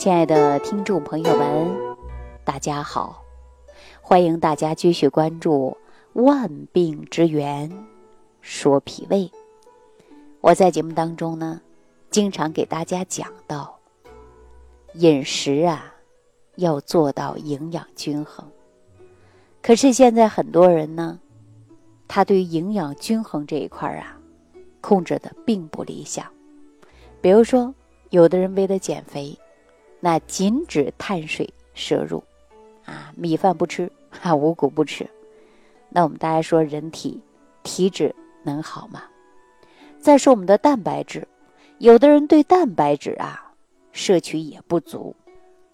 亲爱的听众朋友们，大家好！欢迎大家继续关注《万病之源说脾胃》。我在节目当中呢，经常给大家讲到，饮食啊要做到营养均衡。可是现在很多人呢，他对营养均衡这一块啊，控制的并不理想。比如说，有的人为了减肥，那禁止碳水摄入，啊，米饭不吃，哈，五谷不吃。那我们大家说，人体体质能好吗？再说我们的蛋白质，有的人对蛋白质啊摄取也不足，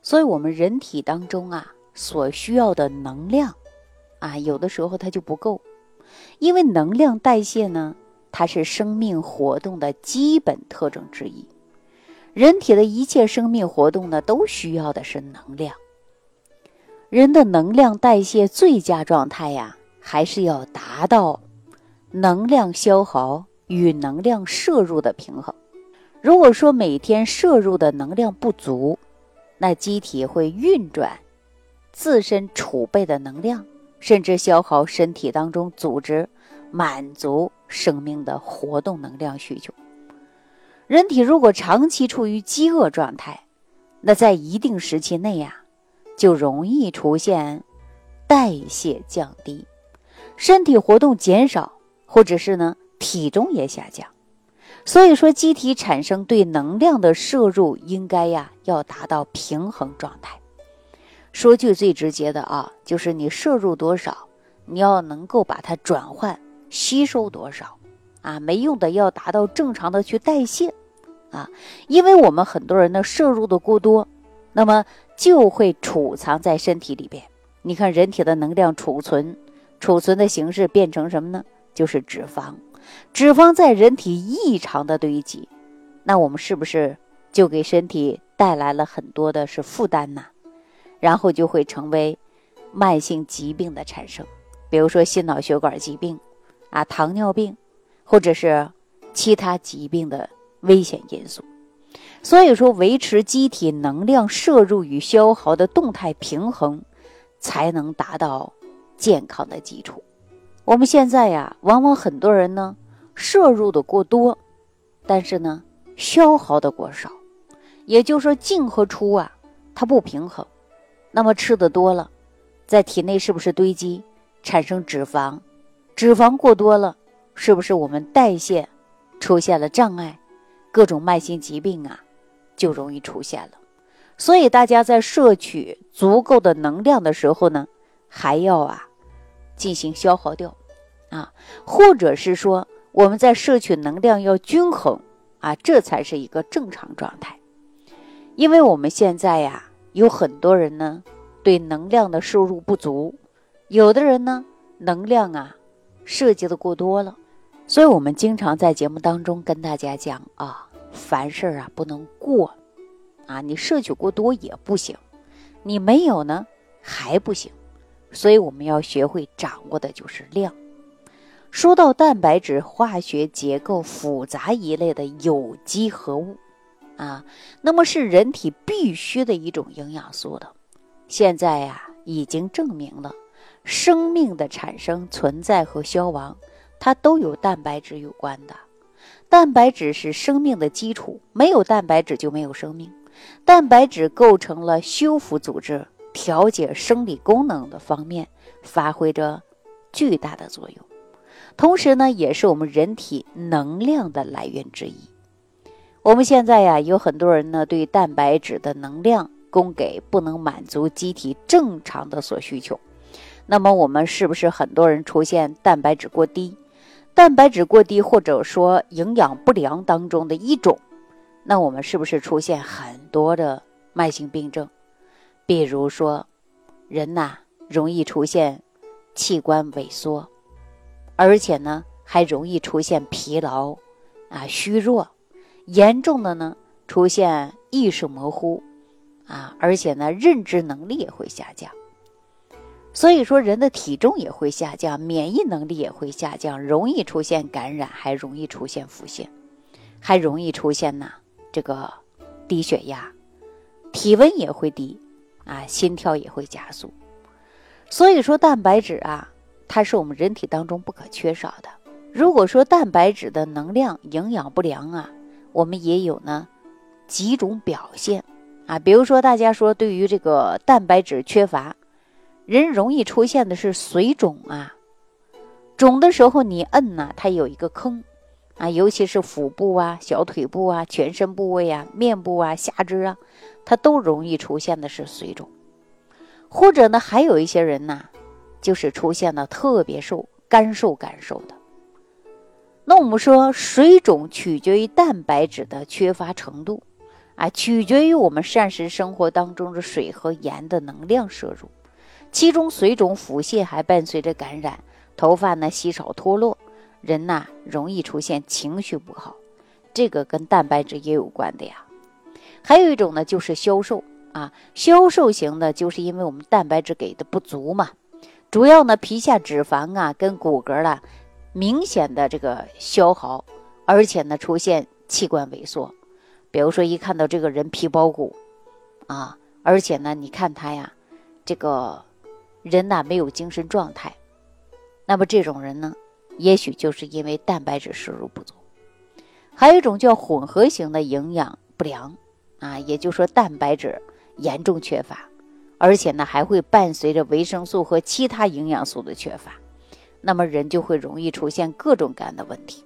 所以我们人体当中啊所需要的能量，啊，有的时候它就不够，因为能量代谢呢，它是生命活动的基本特征之一。人体的一切生命活动呢，都需要的是能量。人的能量代谢最佳状态呀，还是要达到能量消耗与能量摄入的平衡。如果说每天摄入的能量不足，那机体会运转自身储备的能量，甚至消耗身体当中组织，满足生命的活动能量需求。人体如果长期处于饥饿状态，那在一定时期内呀，就容易出现代谢降低，身体活动减少，或者是呢体重也下降。所以说，机体产生对能量的摄入应该呀要达到平衡状态。说句最直接的啊，就是你摄入多少，你要能够把它转换吸收多少。啊，没用的要达到正常的去代谢，啊，因为我们很多人的摄入的过多，那么就会储藏在身体里边。你看，人体的能量储存，储存的形式变成什么呢？就是脂肪。脂肪在人体异常的堆积，那我们是不是就给身体带来了很多的是负担呢？然后就会成为慢性疾病的产生，比如说心脑血管疾病，啊，糖尿病。或者是其他疾病的危险因素，所以说维持机体能量摄入与消耗的动态平衡，才能达到健康的基础。我们现在呀，往往很多人呢摄入的过多，但是呢消耗的过少，也就是说进和出啊它不平衡。那么吃的多了，在体内是不是堆积产生脂肪？脂肪过多了。是不是我们代谢出现了障碍，各种慢性疾病啊就容易出现了。所以大家在摄取足够的能量的时候呢，还要啊进行消耗掉啊，或者是说我们在摄取能量要均衡啊，这才是一个正常状态。因为我们现在呀有很多人呢对能量的摄入不足，有的人呢能量啊涉及的过多了。所以，我们经常在节目当中跟大家讲啊，凡事啊不能过，啊，你摄取过多也不行，你没有呢还不行，所以我们要学会掌握的就是量。说到蛋白质，化学结构复杂一类的有机合物，啊，那么是人体必须的一种营养素的。现在呀，已经证明了生命的产生、存在和消亡。它都有蛋白质有关的，蛋白质是生命的基础，没有蛋白质就没有生命。蛋白质构成了修复组织、调节生理功能的方面，发挥着巨大的作用。同时呢，也是我们人体能量的来源之一。我们现在呀，有很多人呢，对蛋白质的能量供给不能满足机体正常的所需求。那么，我们是不是很多人出现蛋白质过低？蛋白质过低，或者说营养不良当中的一种，那我们是不是出现很多的慢性病症？比如说，人呐容易出现器官萎缩，而且呢还容易出现疲劳啊、虚弱，严重的呢出现意识模糊啊，而且呢认知能力也会下降。所以说，人的体重也会下降，免疫能力也会下降，容易出现感染，还容易出现腹泻，还容易出现呢这个低血压、体温也会低，啊，心跳也会加速。所以说，蛋白质啊，它是我们人体当中不可缺少的。如果说蛋白质的能量营养不良啊，我们也有呢几种表现啊，比如说大家说对于这个蛋白质缺乏，人容易出现的是水肿啊，肿的时候你摁呢，它有一个坑啊，尤其是腹部啊、小腿部啊、全身部位啊、面部啊、下肢啊，它都容易出现的是水肿。或者呢，还有一些人呢，就是出现了特别瘦、干瘦、干瘦的。那我们说，水肿取决于蛋白质的缺乏程度，啊，取决于我们膳食生活当中的水和盐的能量摄入。其中，水肿、腹泻还伴随着感染，头发呢稀少脱落，人呐容易出现情绪不好，这个跟蛋白质也有关的呀。还有一种呢，就是消瘦。啊，消瘦型的，就是因为我们蛋白质给的不足嘛。主要呢，皮下脂肪啊跟骨骼啦明显的这个消耗，而且呢出现器官萎缩。比如说，一看到这个人皮包骨啊，而且呢，你看他呀，这个人呐没有精神状态，那么这种人呢，也许就是因为蛋白质摄入不足。还有一种叫混合型的营养不良啊，也就是说蛋白质。严重缺乏，而且呢还会伴随着维生素和其他营养素的缺乏，那么人就会容易出现各种各样的问题。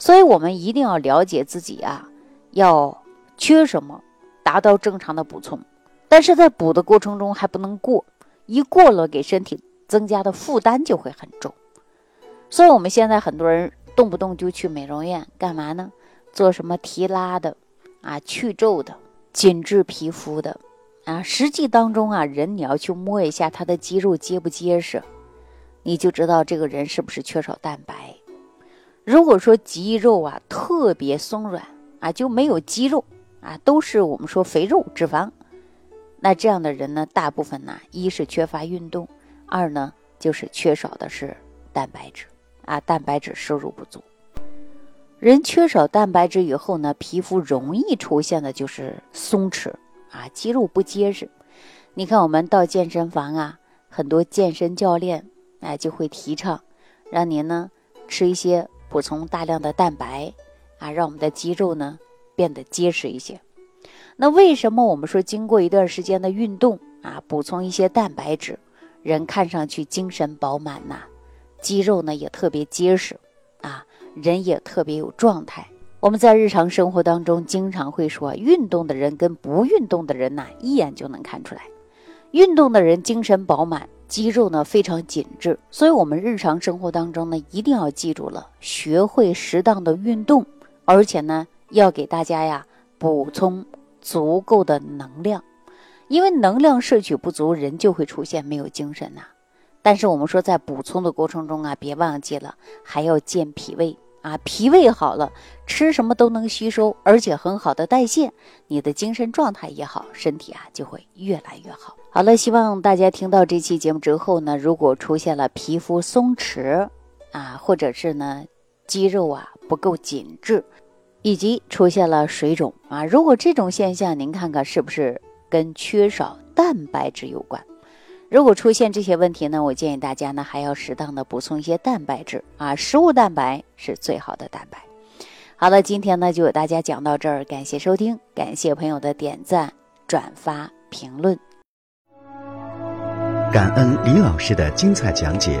所以，我们一定要了解自己啊，要缺什么，达到正常的补充。但是在补的过程中还不能过，一过了给身体增加的负担就会很重。所以，我们现在很多人动不动就去美容院干嘛呢？做什么提拉的啊，去皱的。紧致皮肤的啊，实际当中啊，人你要去摸一下他的肌肉结不结实，你就知道这个人是不是缺少蛋白。如果说肌肉啊特别松软啊，就没有肌肉啊，都是我们说肥肉脂肪，那这样的人呢，大部分呢，一是缺乏运动，二呢就是缺少的是蛋白质啊，蛋白质摄入不足。人缺少蛋白质以后呢，皮肤容易出现的就是松弛啊，肌肉不结实。你看，我们到健身房啊，很多健身教练哎就会提倡，让您呢吃一些补充大量的蛋白啊，让我们的肌肉呢变得结实一些。那为什么我们说经过一段时间的运动啊，补充一些蛋白质，人看上去精神饱满呐，肌肉呢也特别结实啊？人也特别有状态。我们在日常生活当中经常会说，运动的人跟不运动的人呐，一眼就能看出来。运动的人精神饱满，肌肉呢非常紧致。所以，我们日常生活当中呢，一定要记住了，学会适当的运动，而且呢，要给大家呀补充足够的能量，因为能量摄取不足，人就会出现没有精神呐。但是我们说，在补充的过程中啊，别忘记了还要健脾胃。啊，脾胃好了，吃什么都能吸收，而且很好的代谢，你的精神状态也好，身体啊就会越来越好。好了，希望大家听到这期节目之后呢，如果出现了皮肤松弛啊，或者是呢肌肉啊不够紧致，以及出现了水肿啊，如果这种现象，您看看是不是跟缺少蛋白质有关？如果出现这些问题呢，我建议大家呢还要适当的补充一些蛋白质啊，食物蛋白是最好的蛋白。好了，今天呢就给大家讲到这儿，感谢收听，感谢朋友的点赞、转发、评论。感恩李老师的精彩讲解。